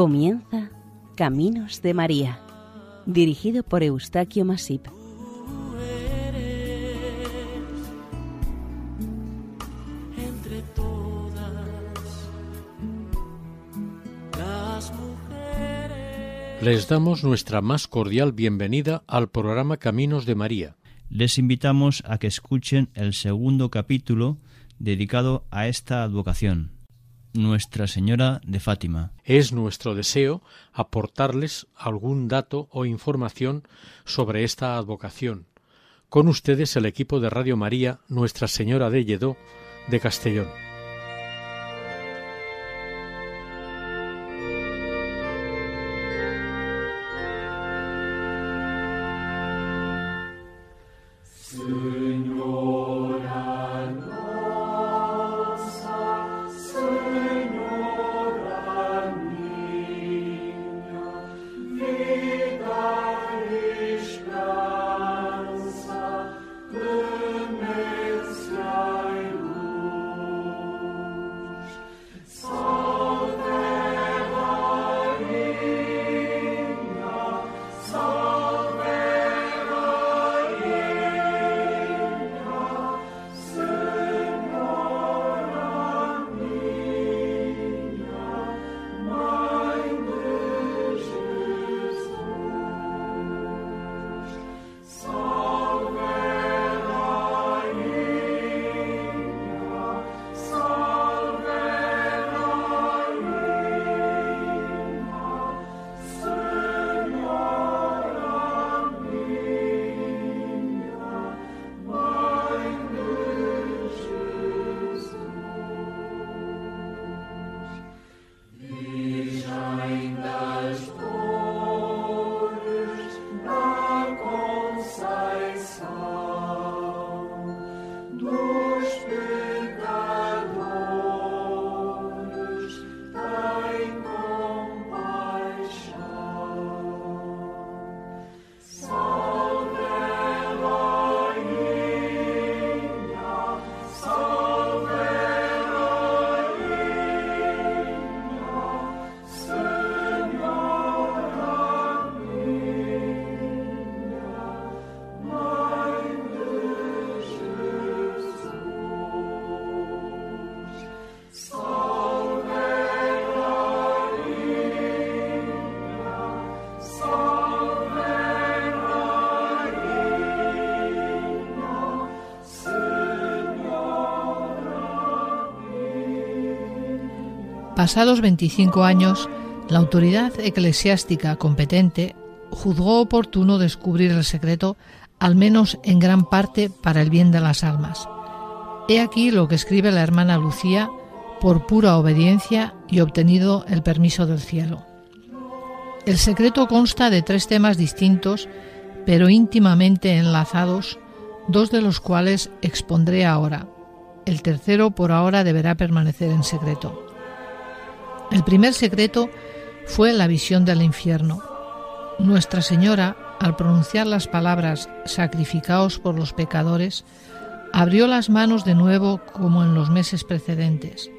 Comienza Caminos de María, dirigido por Eustaquio Masip. entre todas las mujeres. Les damos nuestra más cordial bienvenida al programa Caminos de María. Les invitamos a que escuchen el segundo capítulo dedicado a esta advocación, Nuestra Señora de Fátima. Es nuestro deseo aportarles algún dato o información sobre esta advocación. Con ustedes el equipo de Radio María Nuestra Señora de Lledó de Castellón. Pasados 25 años, la autoridad eclesiástica competente juzgó oportuno descubrir el secreto, al menos en gran parte para el bien de las almas. He aquí lo que escribe la hermana Lucía por pura obediencia y obtenido el permiso del cielo. El secreto consta de tres temas distintos, pero íntimamente enlazados, dos de los cuales expondré ahora. El tercero por ahora deberá permanecer en secreto. El primer secreto fue la visión del infierno. Nuestra Señora, al pronunciar las palabras sacrificaos por los pecadores, abrió las manos de nuevo como en los meses precedentes.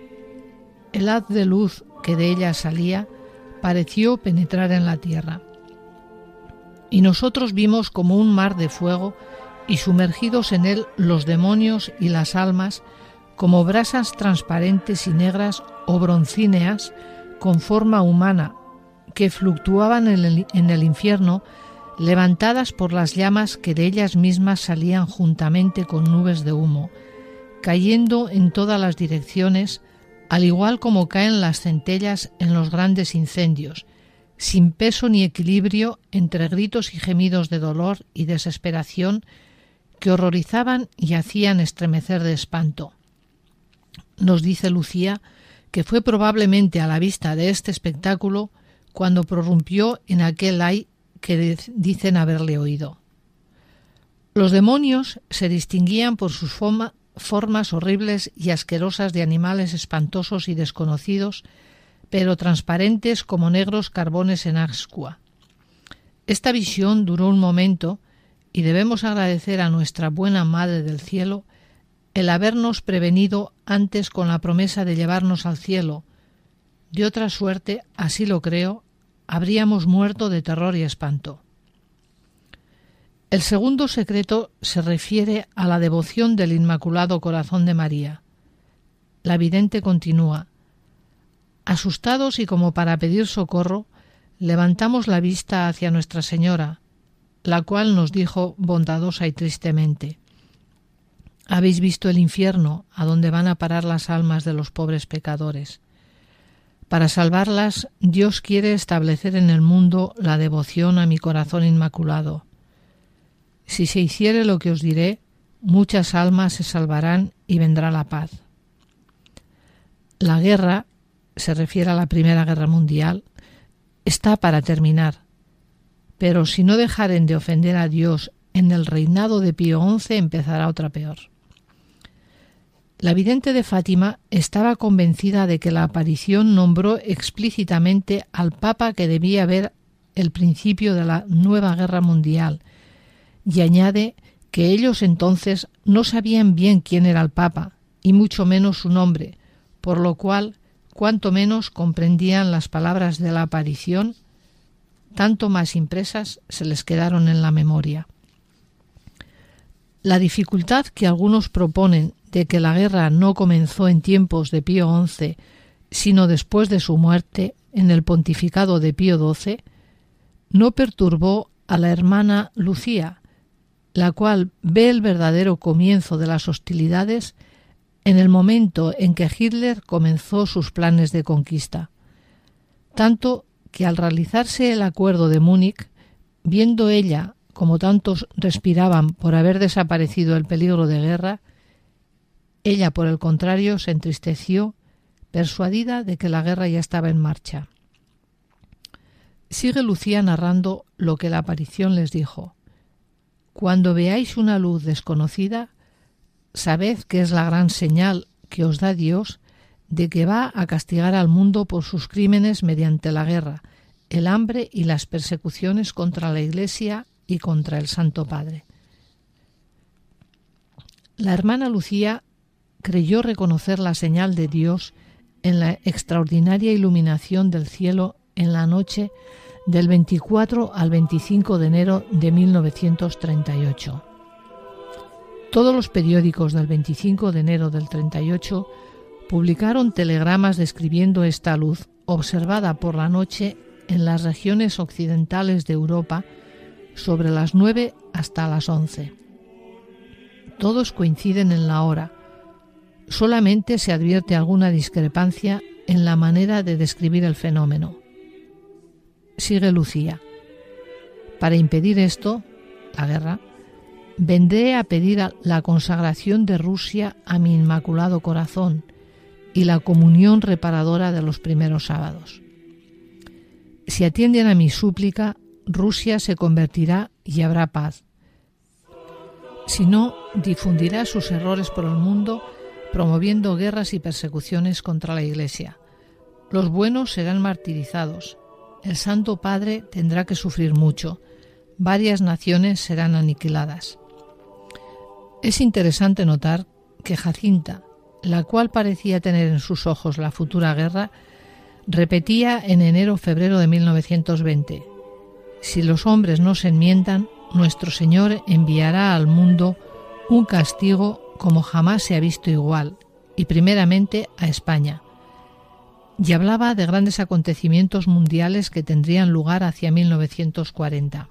El haz de luz que de ella salía pareció penetrar en la tierra. Y nosotros vimos como un mar de fuego y sumergidos en él los demonios y las almas como brasas transparentes y negras o broncíneas con forma humana que fluctuaban en el, en el, infierno, levantadas por las llamas que de ellas mismas salían juntamente con nubes de humo, cayendo en todas las direcciones, al igual como caen las centellas en los grandes incendios, sin peso ni equilibrio entre gritos y gemidos de dolor y desesperación que horrorizaban y hacían estremecer de espanto. Nos dice Lucía que fue probablemente a la vista de este espectáculo cuando prorrumpió en aquel ay que dicen haberle oído. Los demonios se distinguían por sus forma, formas horribles y asquerosas de animales espantosos y desconocidos, pero transparentes como negros carbones en ascua. Esta visión duró un momento y debemos agradecer a nuestra buena Madre del Cielo el habernos prevenido antes con la promesa de llevarnos al cielo. De otra suerte, así lo creo, habríamos muerto de terror y espanto. El segundo secreto se refiere a la devoción del Inmaculado Corazón de María. La vidente continúa. Asustados y como para pedir socorro, levantamos la vista hacia Nuestra Señora, la cual nos dijo bondadosa y tristemente Habéis visto el infierno, a donde van a parar las almas de los pobres pecadores. Para salvarlas, Dios quiere establecer en el mundo la devoción a mi corazón inmaculado. Si se hiciere lo que os diré, muchas almas se salvarán y vendrá la paz. La guerra, se refiere a la Primera Guerra Mundial, está para terminar. Pero si no dejaren de ofender a Dios en el reinado de Pío XI empezará otra peor. La vidente de Fátima estaba convencida de que la aparición nombró explícitamente al Papa que debía ver el principio de la nueva guerra mundial y añade que ellos entonces no sabían bien quién era el Papa y mucho menos su nombre, por lo cual cuanto menos comprendían las palabras de la aparición, tanto más impresas se les quedaron en la memoria. La dificultad que algunos proponen de que la guerra no comenzó en tiempos de Pío XI, sino después de su muerte en el pontificado de Pío XII, no perturbó a la hermana Lucía, la cual ve el verdadero comienzo de las hostilidades en el momento en que Hitler comenzó sus planes de conquista. Tanto que al realizarse el acuerdo de Múnich, viendo ella como tantos respiraban por haber desaparecido el peligro de guerra, ella, por el contrario, se entristeció, persuadida de que la guerra ya estaba en marcha. Sigue Lucía narrando lo que la aparición les dijo. Cuando veáis una luz desconocida, sabed que es la gran señal que os da Dios de que va a castigar al mundo por sus crímenes mediante la guerra, el hambre y las persecuciones contra la Iglesia y contra el Santo Padre. La hermana Lucía creyó reconocer la señal de Dios en la extraordinaria iluminación del cielo en la noche del 24 al 25 de enero de 1938. Todos los periódicos del 25 de enero del 38 publicaron telegramas describiendo esta luz observada por la noche en las regiones occidentales de Europa sobre las 9 hasta las 11. Todos coinciden en la hora, solamente se advierte alguna discrepancia en la manera de describir el fenómeno. Sigue Lucía. Para impedir esto, la guerra, vendré a pedir la consagración de Rusia a mi Inmaculado Corazón y la comunión reparadora de los primeros sábados. Si atienden a mi súplica, Rusia se convertirá y habrá paz. Si no, difundirá sus errores por el mundo promoviendo guerras y persecuciones contra la Iglesia. Los buenos serán martirizados. El Santo Padre tendrá que sufrir mucho. Varias naciones serán aniquiladas. Es interesante notar que Jacinta, la cual parecía tener en sus ojos la futura guerra, repetía en enero-febrero de 1920, Si los hombres no se enmiendan, nuestro Señor enviará al mundo un castigo como jamás se ha visto igual, y primeramente a España. Y hablaba de grandes acontecimientos mundiales que tendrían lugar hacia 1940.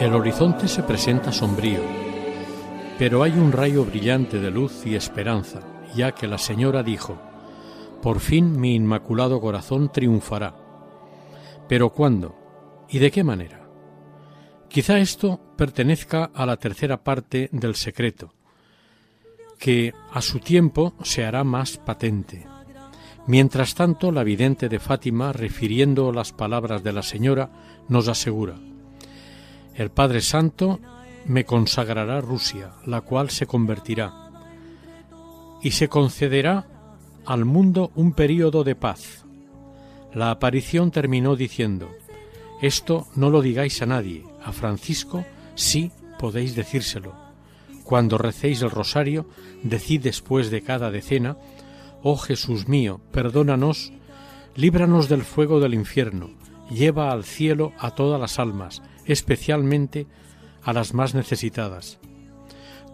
El horizonte se presenta sombrío, pero hay un rayo brillante de luz y esperanza, ya que la señora dijo, por fin mi inmaculado corazón triunfará. Pero ¿cuándo? ¿Y de qué manera? Quizá esto pertenezca a la tercera parte del secreto, que a su tiempo se hará más patente. Mientras tanto, la vidente de Fátima, refiriendo las palabras de la señora, nos asegura, el Padre Santo me consagrará Rusia, la cual se convertirá, y se concederá al mundo un período de paz. La aparición terminó diciendo, esto no lo digáis a nadie, a Francisco sí podéis decírselo. Cuando recéis el rosario, decid después de cada decena, Oh Jesús mío, perdónanos, líbranos del fuego del infierno, lleva al cielo a todas las almas, especialmente a las más necesitadas.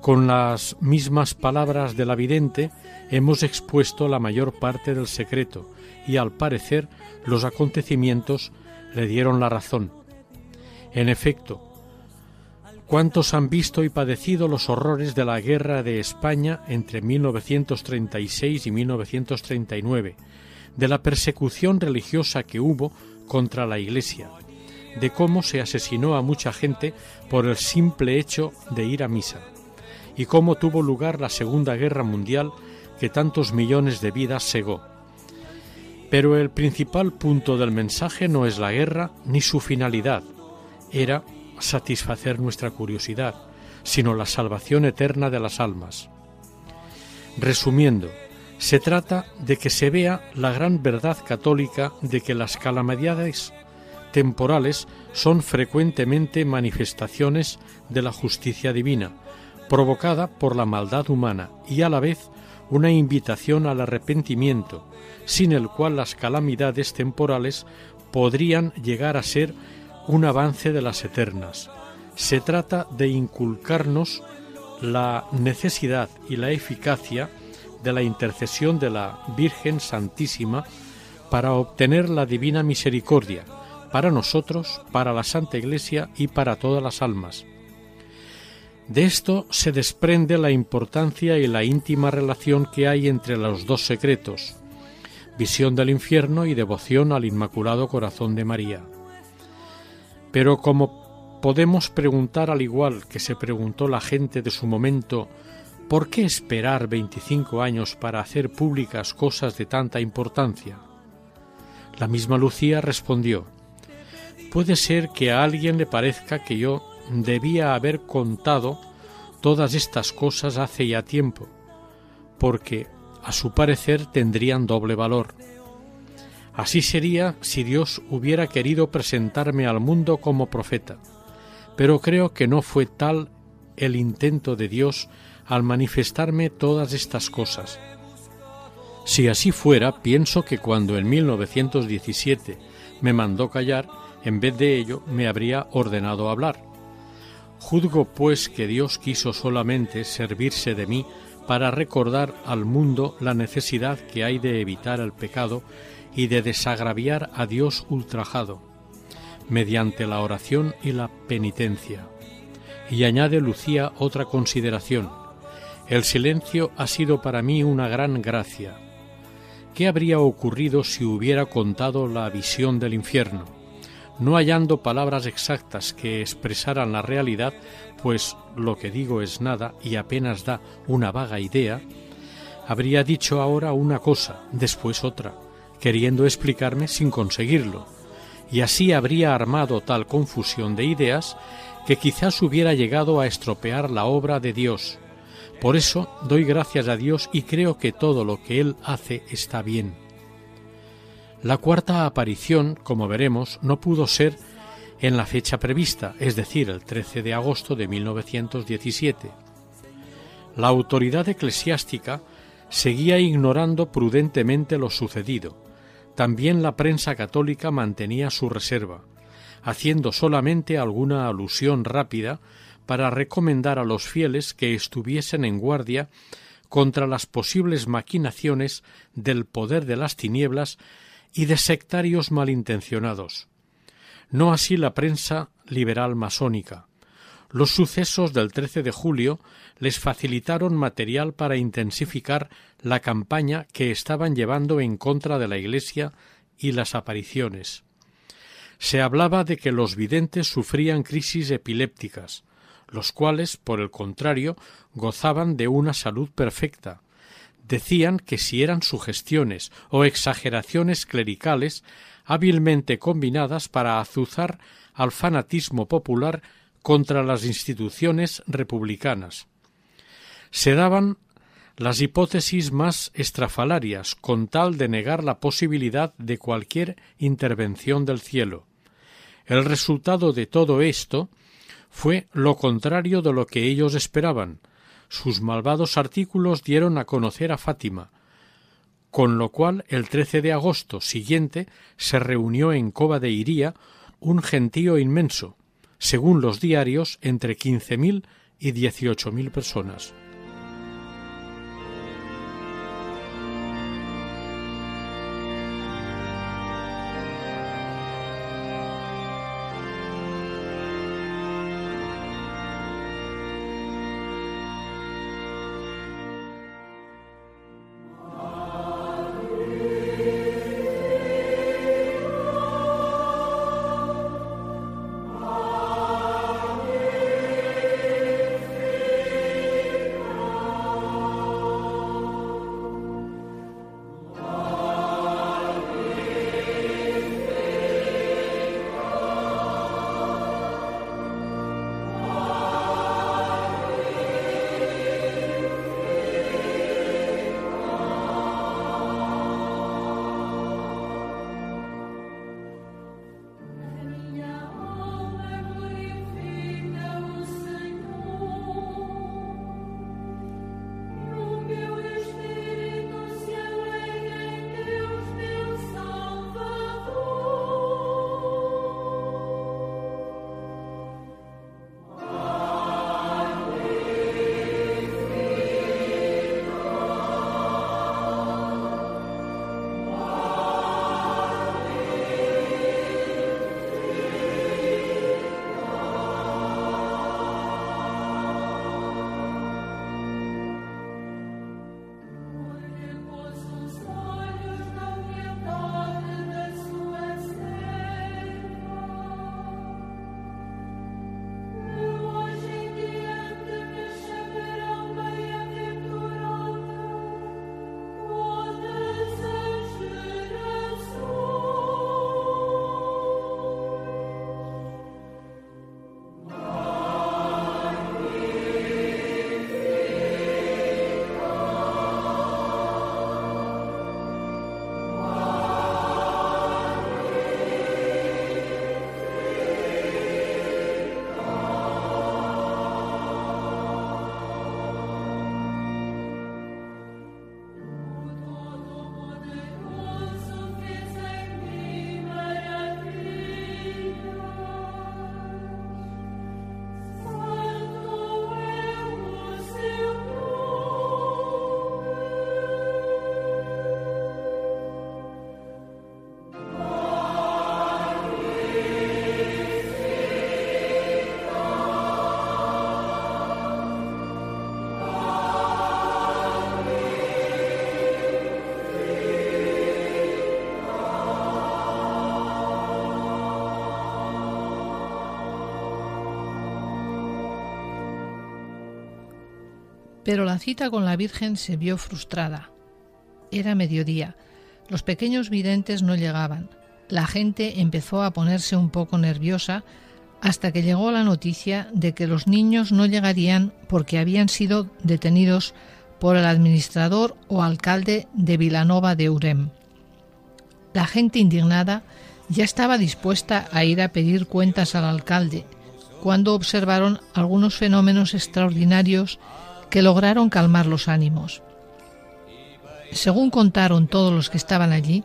Con las mismas palabras de la vidente hemos expuesto la mayor parte del secreto y al parecer los acontecimientos le dieron la razón. En efecto, ¿cuántos han visto y padecido los horrores de la guerra de España entre 1936 y 1939, de la persecución religiosa que hubo contra la Iglesia, de cómo se asesinó a mucha gente por el simple hecho de ir a misa, y cómo tuvo lugar la Segunda Guerra Mundial que tantos millones de vidas segó. Pero el principal punto del mensaje no es la guerra ni su finalidad, era satisfacer nuestra curiosidad, sino la salvación eterna de las almas. Resumiendo, se trata de que se vea la gran verdad católica de que las calamidades temporales son frecuentemente manifestaciones de la justicia divina, provocada por la maldad humana y a la vez una invitación al arrepentimiento, sin el cual las calamidades temporales podrían llegar a ser un avance de las eternas. Se trata de inculcarnos la necesidad y la eficacia de la intercesión de la Virgen Santísima para obtener la divina misericordia, para nosotros, para la Santa Iglesia y para todas las almas. De esto se desprende la importancia y la íntima relación que hay entre los dos secretos, visión del infierno y devoción al Inmaculado Corazón de María. Pero como podemos preguntar al igual que se preguntó la gente de su momento, ¿por qué esperar 25 años para hacer públicas cosas de tanta importancia? La misma Lucía respondió, puede ser que a alguien le parezca que yo debía haber contado todas estas cosas hace ya tiempo, porque a su parecer tendrían doble valor. Así sería si Dios hubiera querido presentarme al mundo como profeta, pero creo que no fue tal el intento de Dios al manifestarme todas estas cosas. Si así fuera, pienso que cuando en 1917 me mandó callar, en vez de ello me habría ordenado hablar. Juzgo pues que Dios quiso solamente servirse de mí para recordar al mundo la necesidad que hay de evitar el pecado y de desagraviar a Dios ultrajado, mediante la oración y la penitencia. Y añade Lucía otra consideración. El silencio ha sido para mí una gran gracia. ¿Qué habría ocurrido si hubiera contado la visión del infierno? No hallando palabras exactas que expresaran la realidad, pues lo que digo es nada y apenas da una vaga idea, habría dicho ahora una cosa, después otra, queriendo explicarme sin conseguirlo, y así habría armado tal confusión de ideas que quizás hubiera llegado a estropear la obra de Dios. Por eso doy gracias a Dios y creo que todo lo que Él hace está bien la cuarta aparición, como veremos, no pudo ser en la fecha prevista, es decir, el 13 de agosto de 1917. La autoridad eclesiástica seguía ignorando prudentemente lo sucedido. También la prensa católica mantenía su reserva, haciendo solamente alguna alusión rápida para recomendar a los fieles que estuviesen en guardia contra las posibles maquinaciones del poder de las tinieblas y de sectarios malintencionados. No así la prensa liberal masónica, los sucesos del 13 de julio les facilitaron material para intensificar la campaña que estaban llevando en contra de la Iglesia y las apariciones. Se hablaba de que los videntes sufrían crisis epilépticas, los cuales, por el contrario, gozaban de una salud perfecta. Decían que si eran sugestiones o exageraciones clericales hábilmente combinadas para azuzar al fanatismo popular contra las instituciones republicanas. Se daban las hipótesis más estrafalarias con tal de negar la posibilidad de cualquier intervención del cielo. El resultado de todo esto fue lo contrario de lo que ellos esperaban. Sus malvados artículos dieron a conocer a Fátima, con lo cual el 13 de agosto siguiente se reunió en Cova de Iría un gentío inmenso, según los diarios entre quince mil y dieciocho mil personas. Pero la cita con la Virgen se vio frustrada. Era mediodía. Los pequeños videntes no llegaban. La gente empezó a ponerse un poco nerviosa hasta que llegó la noticia de que los niños no llegarían porque habían sido detenidos por el administrador o alcalde de Vilanova de Urem. La gente indignada ya estaba dispuesta a ir a pedir cuentas al alcalde cuando observaron algunos fenómenos extraordinarios que lograron calmar los ánimos. Según contaron todos los que estaban allí,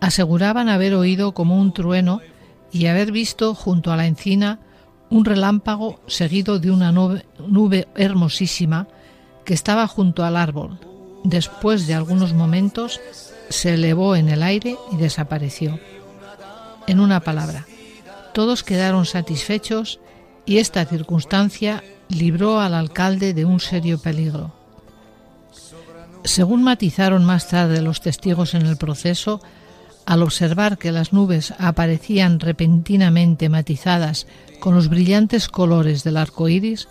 aseguraban haber oído como un trueno y haber visto junto a la encina un relámpago seguido de una nube, hermosísima que estaba junto al árbol. Después de algunos momentos se elevó en el aire y desapareció. En una palabra, todos quedaron satisfechos y esta circunstancia libró al alcalde de un serio peligro. Según matizaron más tarde los testigos en el proceso, al observar que las nubes aparecían repentinamente matizadas con los brillantes colores del arco iris,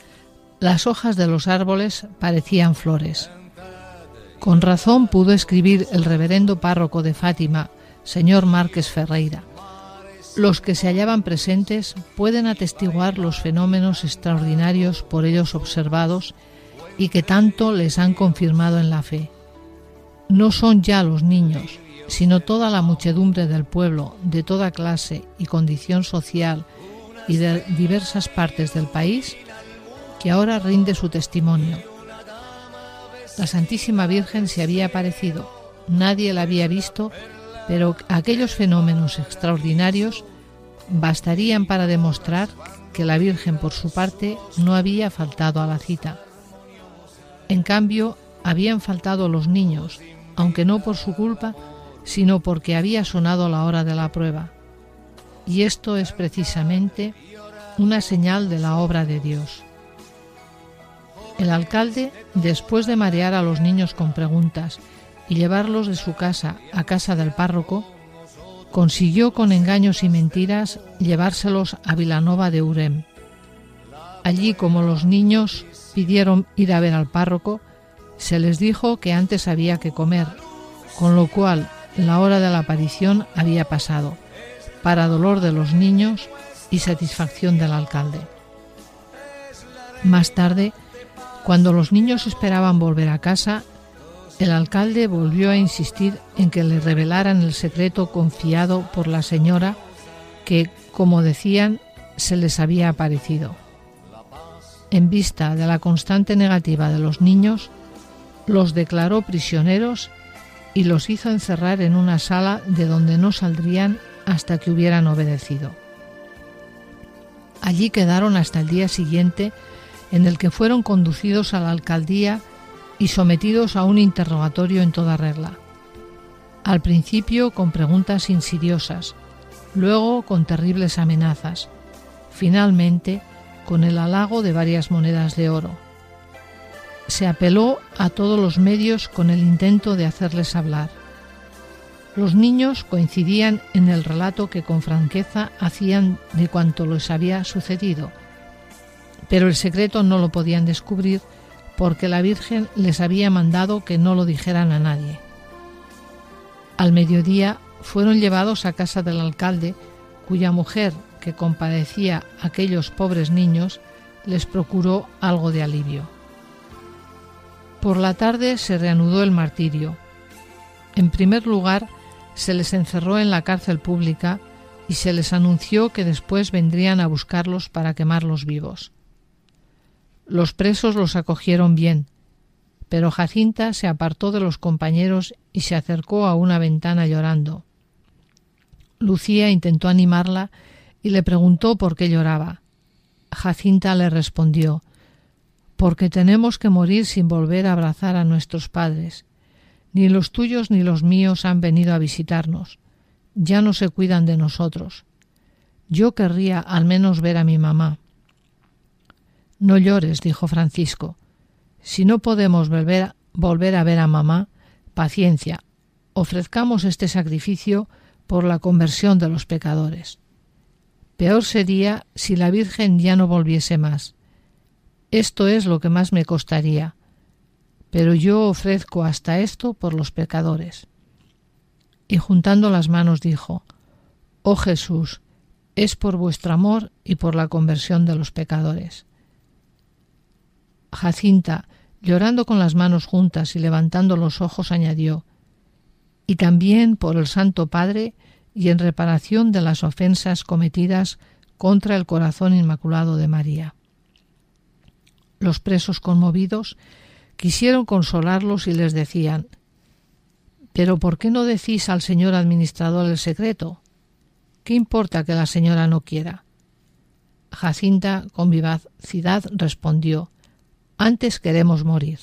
las hojas de los árboles parecían flores. Con razón pudo escribir el reverendo párroco de Fátima, señor Márquez Ferreira. Los que se hallaban presentes pueden atestiguar los fenómenos extraordinarios por ellos observados y que tanto les han confirmado en la fe. No son ya los niños, sino toda la muchedumbre del pueblo, de toda clase y condición social y de diversas partes del país, que ahora rinde su testimonio. La Santísima Virgen se había aparecido, nadie la había visto, pero aquellos fenómenos extraordinarios bastarían para demostrar que la Virgen por su parte no había faltado a la cita. En cambio, habían faltado los niños, aunque no por su culpa, sino porque había sonado la hora de la prueba. Y esto es precisamente una señal de la obra de Dios. El alcalde, después de marear a los niños con preguntas y llevarlos de su casa a casa del párroco, consiguió con engaños y mentiras llevárselos a Vilanova de Urem. Allí, como los niños pidieron ir a ver al párroco, se les dijo que antes había que comer, con lo cual la hora de la aparición había pasado, para dolor de los niños y satisfacción del alcalde. Más tarde, cuando los niños esperaban volver a casa, el alcalde volvió a insistir en que le revelaran el secreto confiado por la señora que, como decían, se les había aparecido. En vista de la constante negativa de los niños, los declaró prisioneros y los hizo encerrar en una sala de donde no saldrían hasta que hubieran obedecido. Allí quedaron hasta el día siguiente en el que fueron conducidos a la alcaldía y sometidos a un interrogatorio en toda regla. Al principio con preguntas insidiosas, luego con terribles amenazas, finalmente con el halago de varias monedas de oro. Se apeló a todos los medios con el intento de hacerles hablar. Los niños coincidían en el relato que con franqueza hacían de cuanto les había sucedido, pero el secreto no lo podían descubrir porque la Virgen les había mandado que no lo dijeran a nadie. Al mediodía fueron llevados a casa del alcalde, cuya mujer, que compadecía a aquellos pobres niños, les procuró algo de alivio. Por la tarde se reanudó el martirio. En primer lugar, se les encerró en la cárcel pública y se les anunció que después vendrían a buscarlos para quemarlos vivos. Los presos los acogieron bien, pero Jacinta se apartó de los compañeros y se acercó a una ventana llorando. Lucía intentó animarla y le preguntó por qué lloraba. Jacinta le respondió porque tenemos que morir sin volver a abrazar a nuestros padres. Ni los tuyos ni los míos han venido a visitarnos. Ya no se cuidan de nosotros. Yo querría al menos ver a mi mamá. No llores, dijo Francisco. Si no podemos volver, a ver a mamá, paciencia, ofrezcamos este sacrificio por la conversión de los pecadores. Peor sería si la Virgen ya no volviese más. Esto es lo que más me costaría, pero yo ofrezco hasta esto por los pecadores. Y juntando las manos dijo, Oh Jesús, es por vuestro amor y por la conversión de los pecadores. Jacinta, llorando con las manos juntas y levantando los ojos, añadió y también por el Santo Padre y en reparación de las ofensas cometidas contra el corazón inmaculado de María. Los presos conmovidos quisieron consolarlos y les decían Pero ¿por qué no decís al señor administrador el secreto? ¿Qué importa que la señora no quiera? Jacinta con vivacidad respondió antes queremos morir.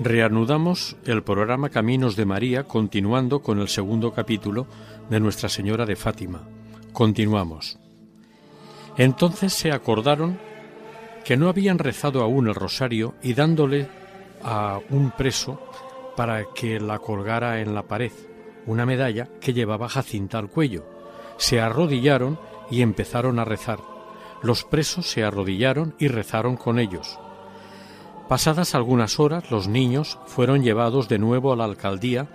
Reanudamos el programa Caminos de María continuando con el segundo capítulo de Nuestra Señora de Fátima. Continuamos. Entonces se acordaron que no habían rezado aún el rosario y dándole a un preso para que la colgara en la pared, una medalla que llevaba Jacinta al cuello. Se arrodillaron y empezaron a rezar. Los presos se arrodillaron y rezaron con ellos. Pasadas algunas horas, los niños fueron llevados de nuevo a la alcaldía,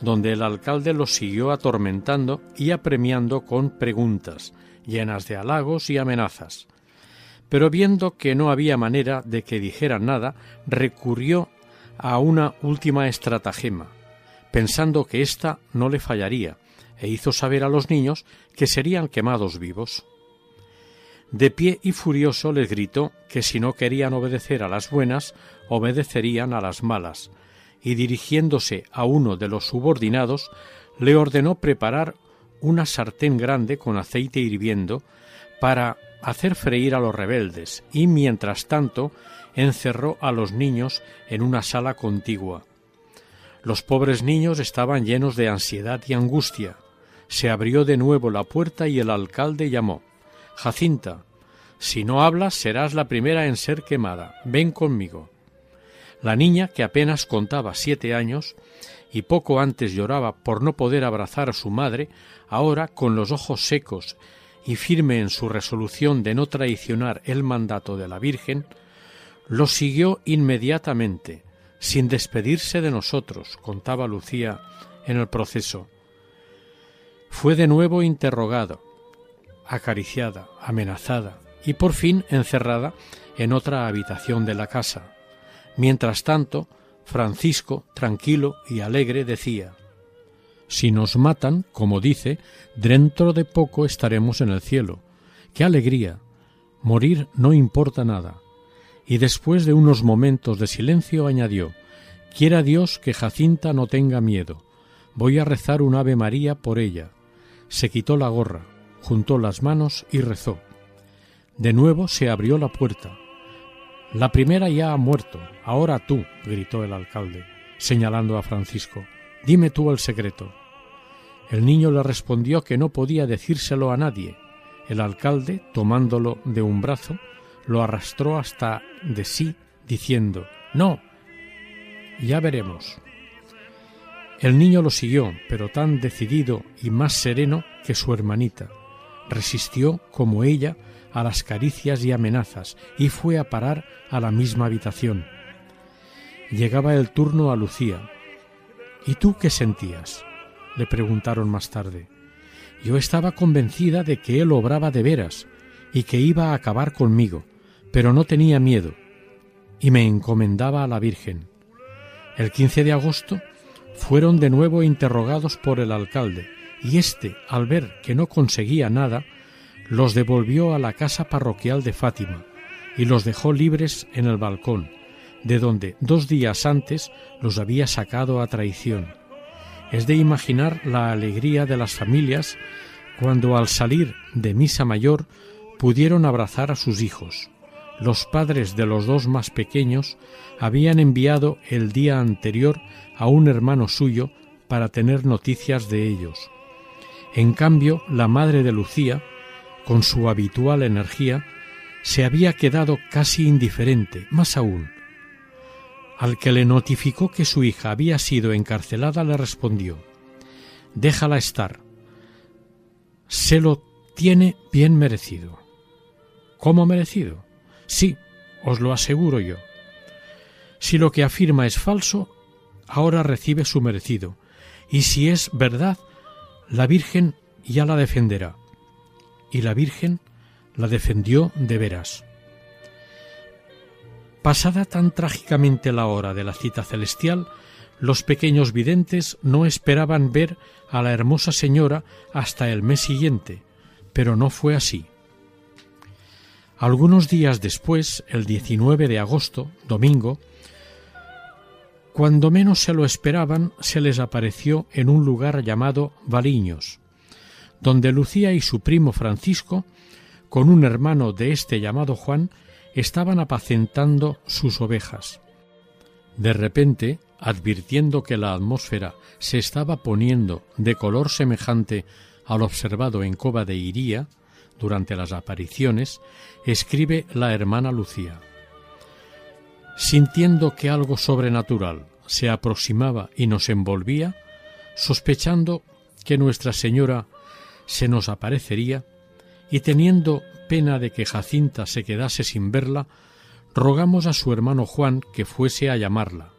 donde el alcalde los siguió atormentando y apremiando con preguntas, llenas de halagos y amenazas. Pero viendo que no había manera de que dijeran nada, recurrió a una última estratagema, pensando que ésta no le fallaría, e hizo saber a los niños que serían quemados vivos. De pie y furioso les gritó que si no querían obedecer a las buenas, obedecerían a las malas, y dirigiéndose a uno de los subordinados, le ordenó preparar una sartén grande con aceite hirviendo para hacer freír a los rebeldes, y mientras tanto encerró a los niños en una sala contigua. Los pobres niños estaban llenos de ansiedad y angustia. Se abrió de nuevo la puerta y el alcalde llamó Jacinta, si no hablas serás la primera en ser quemada. Ven conmigo. La niña, que apenas contaba siete años y poco antes lloraba por no poder abrazar a su madre, ahora, con los ojos secos y firme en su resolución de no traicionar el mandato de la Virgen, lo siguió inmediatamente, sin despedirse de nosotros, contaba Lucía en el proceso. Fue de nuevo interrogado, acariciada, amenazada y por fin encerrada en otra habitación de la casa. Mientras tanto, Francisco, tranquilo y alegre, decía Si nos matan, como dice, dentro de poco estaremos en el cielo. ¡Qué alegría! Morir no importa nada. Y después de unos momentos de silencio añadió Quiera Dios que Jacinta no tenga miedo. Voy a rezar un Ave María por ella. Se quitó la gorra, juntó las manos y rezó. De nuevo se abrió la puerta. La primera ya ha muerto, ahora tú, gritó el alcalde, señalando a Francisco. Dime tú el secreto. El niño le respondió que no podía decírselo a nadie. El alcalde, tomándolo de un brazo, lo arrastró hasta de sí, diciendo No. Ya veremos. El niño lo siguió, pero tan decidido y más sereno que su hermanita resistió como ella a las caricias y amenazas y fue a parar a la misma habitación. Llegaba el turno a Lucía. ¿Y tú qué sentías? le preguntaron más tarde. Yo estaba convencida de que él obraba de veras y que iba a acabar conmigo, pero no tenía miedo y me encomendaba a la Virgen. El 15 de agosto fueron de nuevo interrogados por el alcalde y éste, al ver que no conseguía nada, los devolvió a la casa parroquial de Fátima y los dejó libres en el balcón, de donde dos días antes los había sacado a traición. Es de imaginar la alegría de las familias cuando al salir de misa mayor pudieron abrazar a sus hijos. Los padres de los dos más pequeños habían enviado el día anterior a un hermano suyo para tener noticias de ellos. En cambio, la madre de Lucía, con su habitual energía, se había quedado casi indiferente, más aún. Al que le notificó que su hija había sido encarcelada le respondió Déjala estar. Se lo tiene bien merecido. ¿Cómo merecido? Sí, os lo aseguro yo. Si lo que afirma es falso, ahora recibe su merecido, y si es verdad, la Virgen ya la defenderá. Y la Virgen la defendió de veras. Pasada tan trágicamente la hora de la cita celestial, los pequeños videntes no esperaban ver a la hermosa señora hasta el mes siguiente, pero no fue así. Algunos días después, el 19 de agosto, domingo, Cuando menos se lo esperaban, se les apareció en un lugar llamado Valiños, donde Lucía y su primo Francisco, con un hermano de este llamado Juan, estaban apacentando sus ovejas. De repente, advirtiendo que la atmósfera se estaba poniendo de color semejante al observado en Cova de Iría durante las apariciones, escribe la hermana Lucía sintiendo que algo sobrenatural se aproximaba y nos envolvía, sospechando que Nuestra Señora se nos aparecería, y teniendo pena de que Jacinta se quedase sin verla, rogamos a su hermano Juan que fuese a llamarla.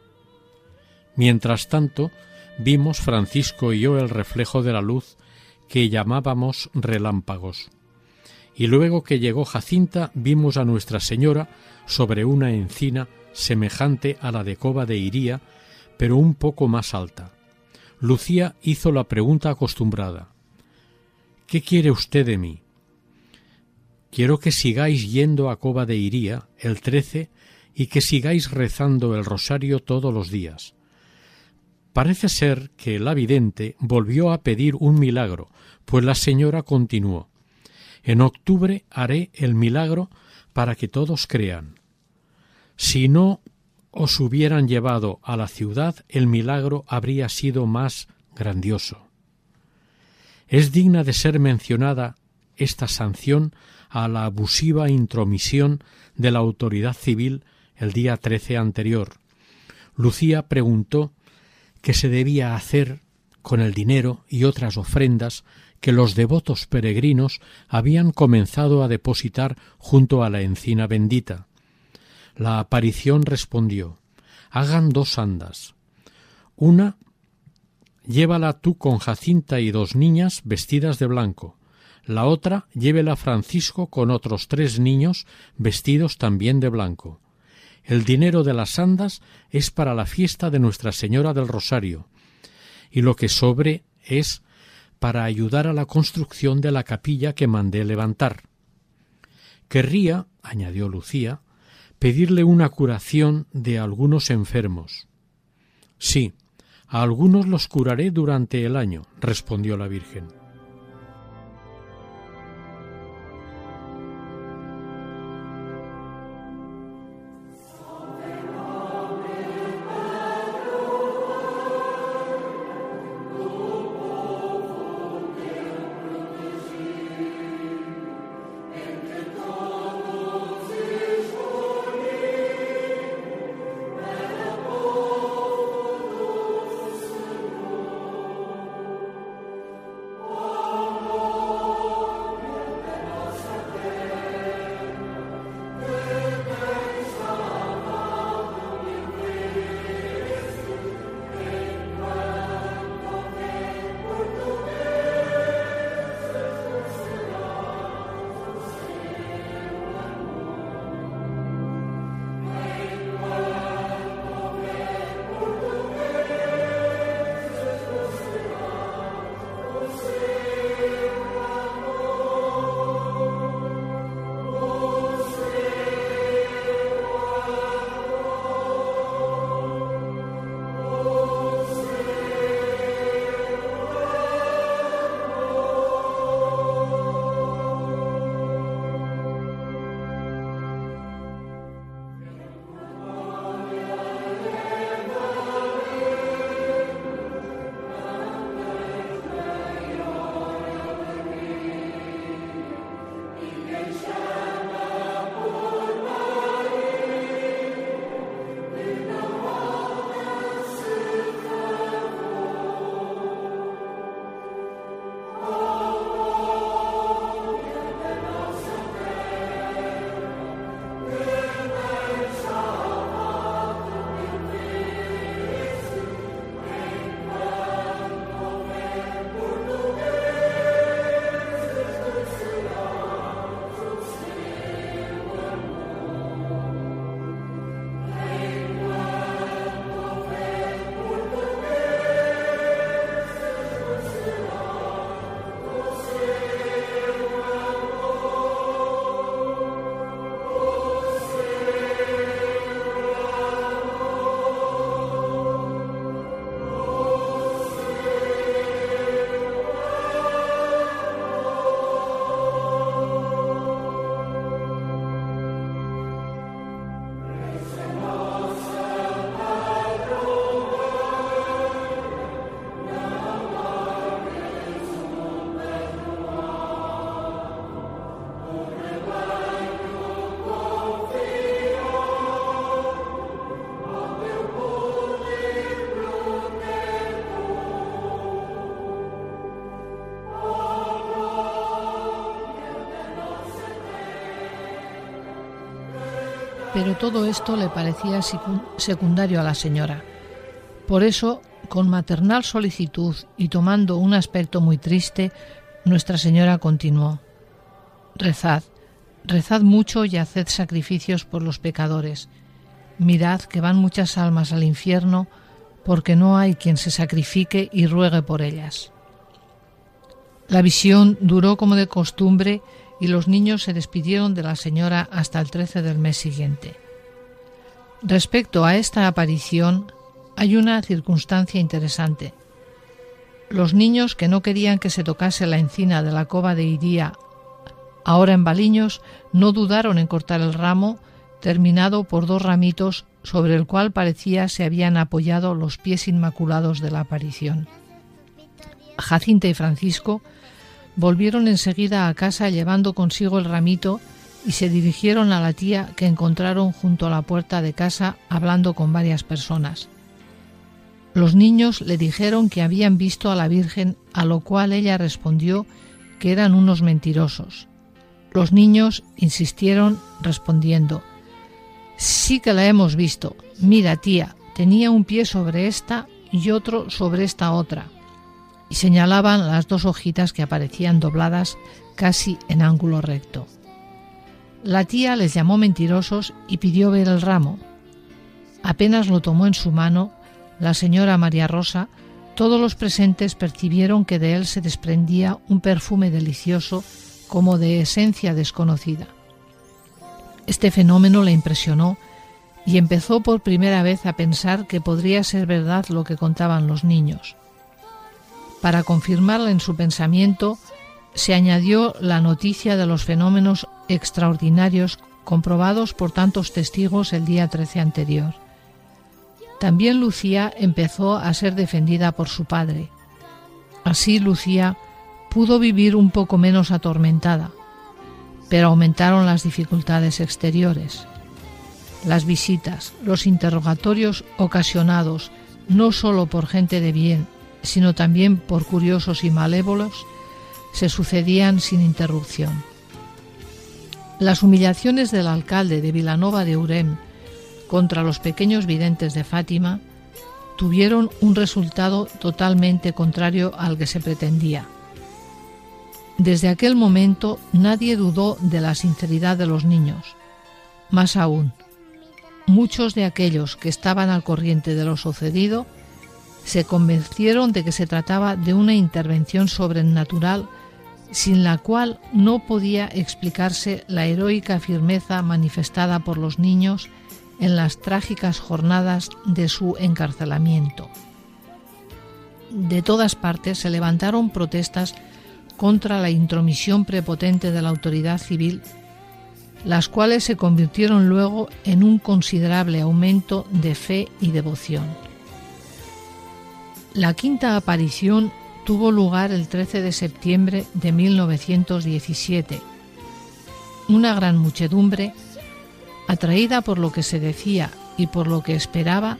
Mientras tanto, vimos Francisco y yo el reflejo de la luz que llamábamos relámpagos. Y luego que llegó Jacinta vimos a Nuestra Señora sobre una encina semejante a la de Cova de Iría, pero un poco más alta. Lucía hizo la pregunta acostumbrada. ¿Qué quiere usted de mí? Quiero que sigáis yendo a Cova de Iría el trece y que sigáis rezando el rosario todos los días. Parece ser que el vidente volvió a pedir un milagro, pues la señora continuó. En octubre haré el milagro para que todos crean. Si no os hubieran llevado a la ciudad, el milagro habría sido más grandioso. Es digna de ser mencionada esta sanción a la abusiva intromisión de la autoridad civil el día 13 anterior. Lucía preguntó qué se debía hacer con el dinero y otras ofrendas que los devotos peregrinos habían comenzado a depositar junto a la encina bendita. La aparición respondió Hagan dos andas. Una llévala tú con Jacinta y dos niñas vestidas de blanco. La otra llévela Francisco con otros tres niños vestidos también de blanco. El dinero de las andas es para la fiesta de Nuestra Señora del Rosario, y lo que sobre es para ayudar a la construcción de la capilla que mandé levantar. Querría, añadió Lucía, pedirle una curación de algunos enfermos. Sí, a algunos los curaré durante el año, respondió la Virgen. Pero todo esto le parecía secundario a la señora. Por eso, con maternal solicitud y tomando un aspecto muy triste, Nuestra Señora continuó Rezad, rezad mucho y haced sacrificios por los pecadores. Mirad que van muchas almas al infierno, porque no hay quien se sacrifique y ruegue por ellas. La visión duró como de costumbre y los niños se despidieron de la señora hasta el 13 del mes siguiente. Respecto a esta aparición, hay una circunstancia interesante. Los niños que no querían que se tocase la encina de la cova de Iría, ahora en Baliños, no dudaron en cortar el ramo, terminado por dos ramitos sobre el cual parecía se habían apoyado los pies inmaculados de la aparición. Jacinta y Francisco volvieron enseguida a casa llevando consigo el ramito y se dirigieron a la tía que encontraron junto a la puerta de casa hablando con varias personas. Los niños le dijeron que habían visto a la Virgen, a lo cual ella respondió que eran unos mentirosos. Los niños insistieron respondiendo Sí que la hemos visto. Mira, tía, tenía un pie sobre esta y otro sobre esta otra y señalaban las dos hojitas que aparecían dobladas casi en ángulo recto. La tía les llamó mentirosos y pidió ver el ramo. Apenas lo tomó en su mano, la señora María Rosa, todos los presentes percibieron que de él se desprendía un perfume delicioso como de esencia desconocida. Este fenómeno le impresionó y empezó por primera vez a pensar que podría ser verdad lo que contaban los niños. Para confirmarla en su pensamiento, se añadió la noticia de los fenómenos extraordinarios comprobados por tantos testigos el día 13 anterior. También Lucía empezó a ser defendida por su padre. Así Lucía pudo vivir un poco menos atormentada, pero aumentaron las dificultades exteriores. Las visitas, los interrogatorios ocasionados no sólo por gente de bien, sino también por curiosos y malévolos, se sucedían sin interrupción. Las humillaciones del alcalde de Vilanova de Urem contra los pequeños videntes de Fátima tuvieron un resultado totalmente contrario al que se pretendía. Desde aquel momento nadie dudó de la sinceridad de los niños. Más aún, muchos de aquellos que estaban al corriente de lo sucedido se convencieron de que se trataba de una intervención sobrenatural sin la cual no podía explicarse la heroica firmeza manifestada por los niños en las trágicas jornadas de su encarcelamiento. De todas partes se levantaron protestas contra la intromisión prepotente de la autoridad civil, las cuales se convirtieron luego en un considerable aumento de fe y devoción. La quinta aparición tuvo lugar el 13 de septiembre de 1917. Una gran muchedumbre, atraída por lo que se decía y por lo que esperaba,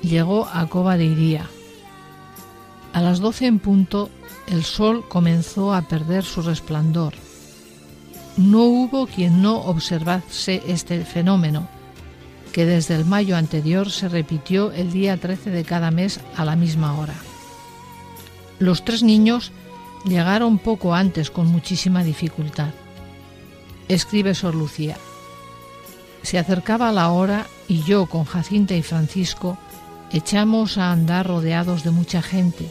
llegó a Cova de Iría. A las doce en punto, el sol comenzó a perder su resplandor. No hubo quien no observase este fenómeno, que desde el mayo anterior se repitió el día 13 de cada mes a la misma hora. Los tres niños llegaron poco antes con muchísima dificultad. Escribe Sor Lucía. Se acercaba la hora y yo con Jacinta y Francisco echamos a andar rodeados de mucha gente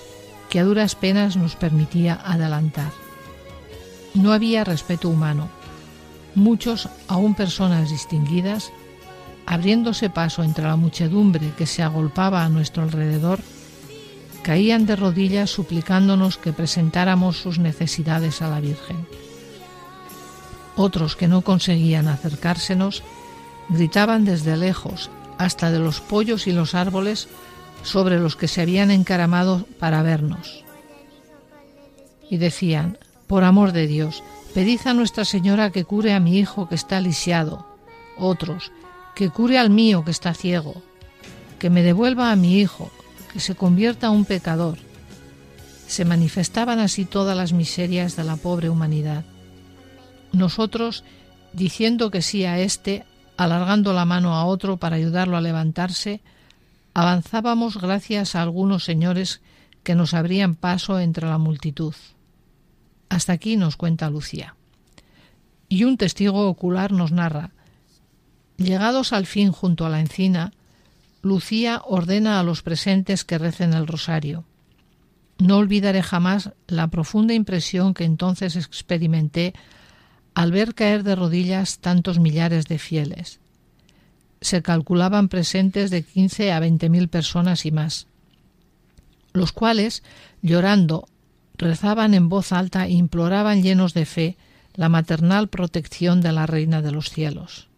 que a duras penas nos permitía adelantar. No había respeto humano. Muchos, aún personas distinguidas, abriéndose paso entre la muchedumbre que se agolpaba a nuestro alrededor, caían de rodillas suplicándonos que presentáramos sus necesidades a la Virgen. Otros que no conseguían acercársenos gritaban desde lejos, hasta de los pollos y los árboles sobre los que se habían encaramado para vernos. Y decían, por amor de Dios, pedid a Nuestra Señora que cure a mi hijo que está lisiado. Otros, que cure al mío que está ciego, que me devuelva a mi hijo, que se convierta a un pecador. Se manifestaban así todas las miserias de la pobre humanidad. Nosotros, diciendo que sí a este, alargando la mano a otro para ayudarlo a levantarse, avanzábamos gracias a algunos señores que nos abrían paso entre la multitud. Hasta aquí nos cuenta Lucía. Y un testigo ocular nos narra. Llegados al fin junto a la encina, Lucía ordena a los presentes que recen el rosario. No olvidaré jamás la profunda impresión que entonces experimenté al ver caer de rodillas tantos millares de fieles. Se calculaban presentes de quince a veinte mil personas y más, los cuales, llorando, rezaban en voz alta e imploraban llenos de fe la maternal protección de la Reina de los cielos.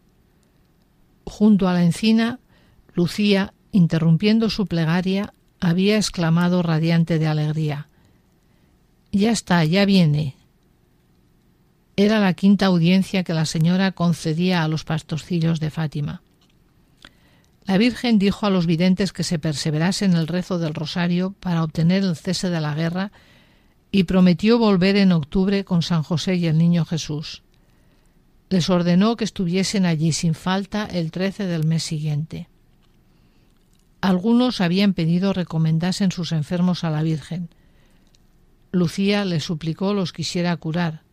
Junto a la encina, Lucía, interrumpiendo su plegaria, había exclamado radiante de alegría Ya está, ya viene. Era la quinta audiencia que la señora concedía a los pastorcillos de Fátima. La Virgen dijo a los videntes que se perseverasen en el rezo del rosario para obtener el cese de la guerra y prometió volver en octubre con San José y el Niño Jesús. Les ordenó que estuviesen allí sin falta el trece del mes siguiente. Algunos habían pedido recomendasen sus enfermos a la Virgen. Lucía les suplicó los quisiera curar,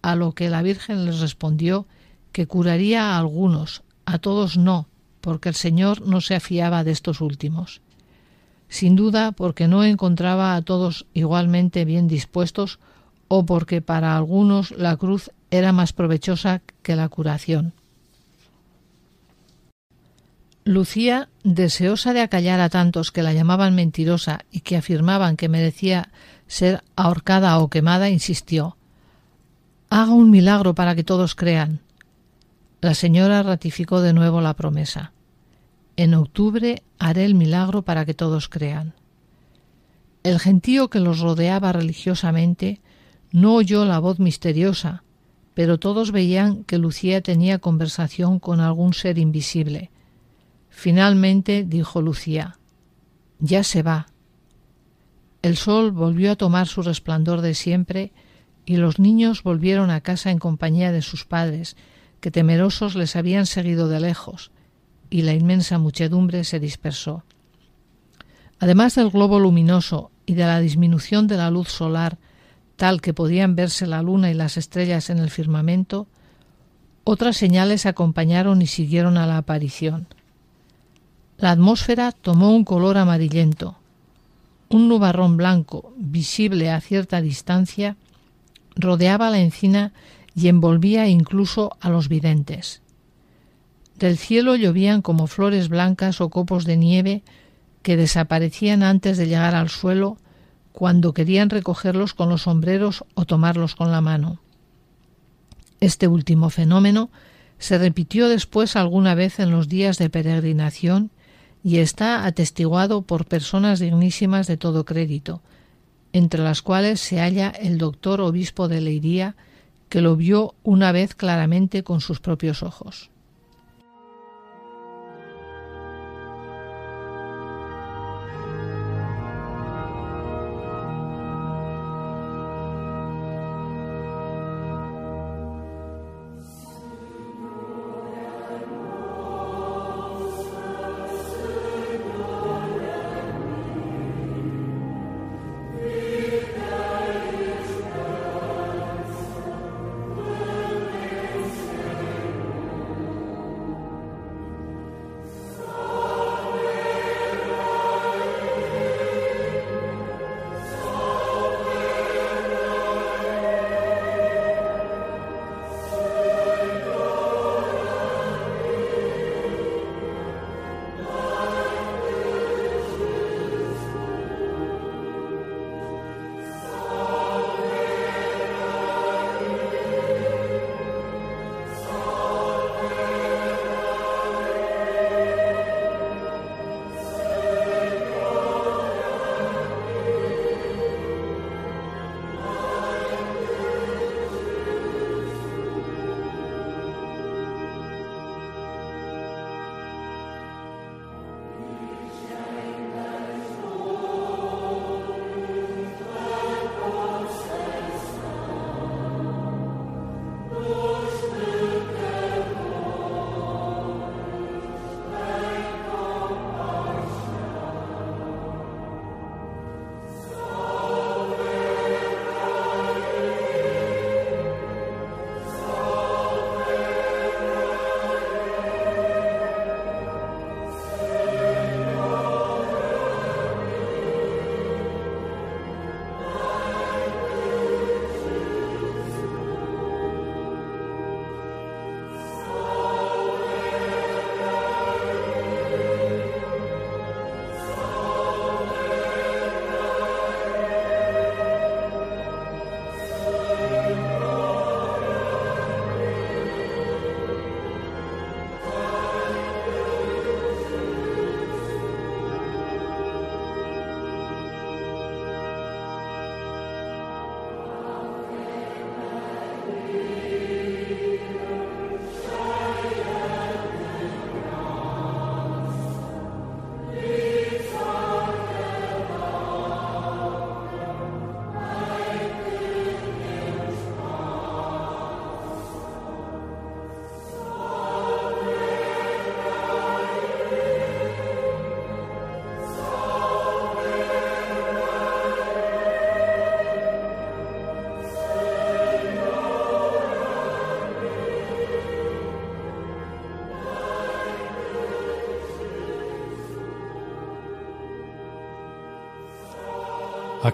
a lo que la Virgen les respondió que curaría a algunos, a todos no, porque el Señor no se afiaba de estos últimos. Sin duda porque no encontraba a todos igualmente bien dispuestos o porque para algunos la cruz era más provechosa que la curación. Lucía, deseosa de acallar a tantos que la llamaban mentirosa y que afirmaban que merecía ser ahorcada o quemada, insistió Haga un milagro para que todos crean. La señora ratificó de nuevo la promesa. En octubre haré el milagro para que todos crean. El gentío que los rodeaba religiosamente no oyó la voz misteriosa, pero todos veían que Lucía tenía conversación con algún ser invisible, Finalmente dijo Lucía Ya se va. El sol volvió a tomar su resplandor de siempre y los niños volvieron a casa en compañía de sus padres, que temerosos les habían seguido de lejos, y la inmensa muchedumbre se dispersó. Además del globo luminoso y de la disminución de la luz solar, tal que podían verse la luna y las estrellas en el firmamento, otras señales acompañaron y siguieron a la aparición. La atmósfera tomó un color amarillento. Un nubarrón blanco, visible a cierta distancia, rodeaba la encina y envolvía incluso a los videntes. Del cielo llovían como flores blancas o copos de nieve que desaparecían antes de llegar al suelo cuando querían recogerlos con los sombreros o tomarlos con la mano. Este último fenómeno se repitió después alguna vez en los días de peregrinación y está atestiguado por personas dignísimas de todo crédito, entre las cuales se halla el doctor obispo de Leiría, que lo vio una vez claramente con sus propios ojos.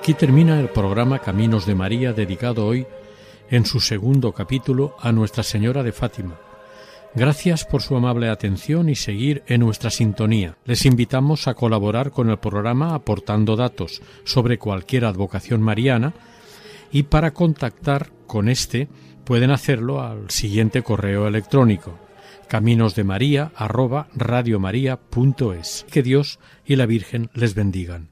Aquí termina el programa Caminos de María dedicado hoy en su segundo capítulo a Nuestra Señora de Fátima. Gracias por su amable atención y seguir en nuestra sintonía. Les invitamos a colaborar con el programa aportando datos sobre cualquier advocación mariana y para contactar con este pueden hacerlo al siguiente correo electrónico caminosdemaria@radiomaria.es. Que Dios y la Virgen les bendigan.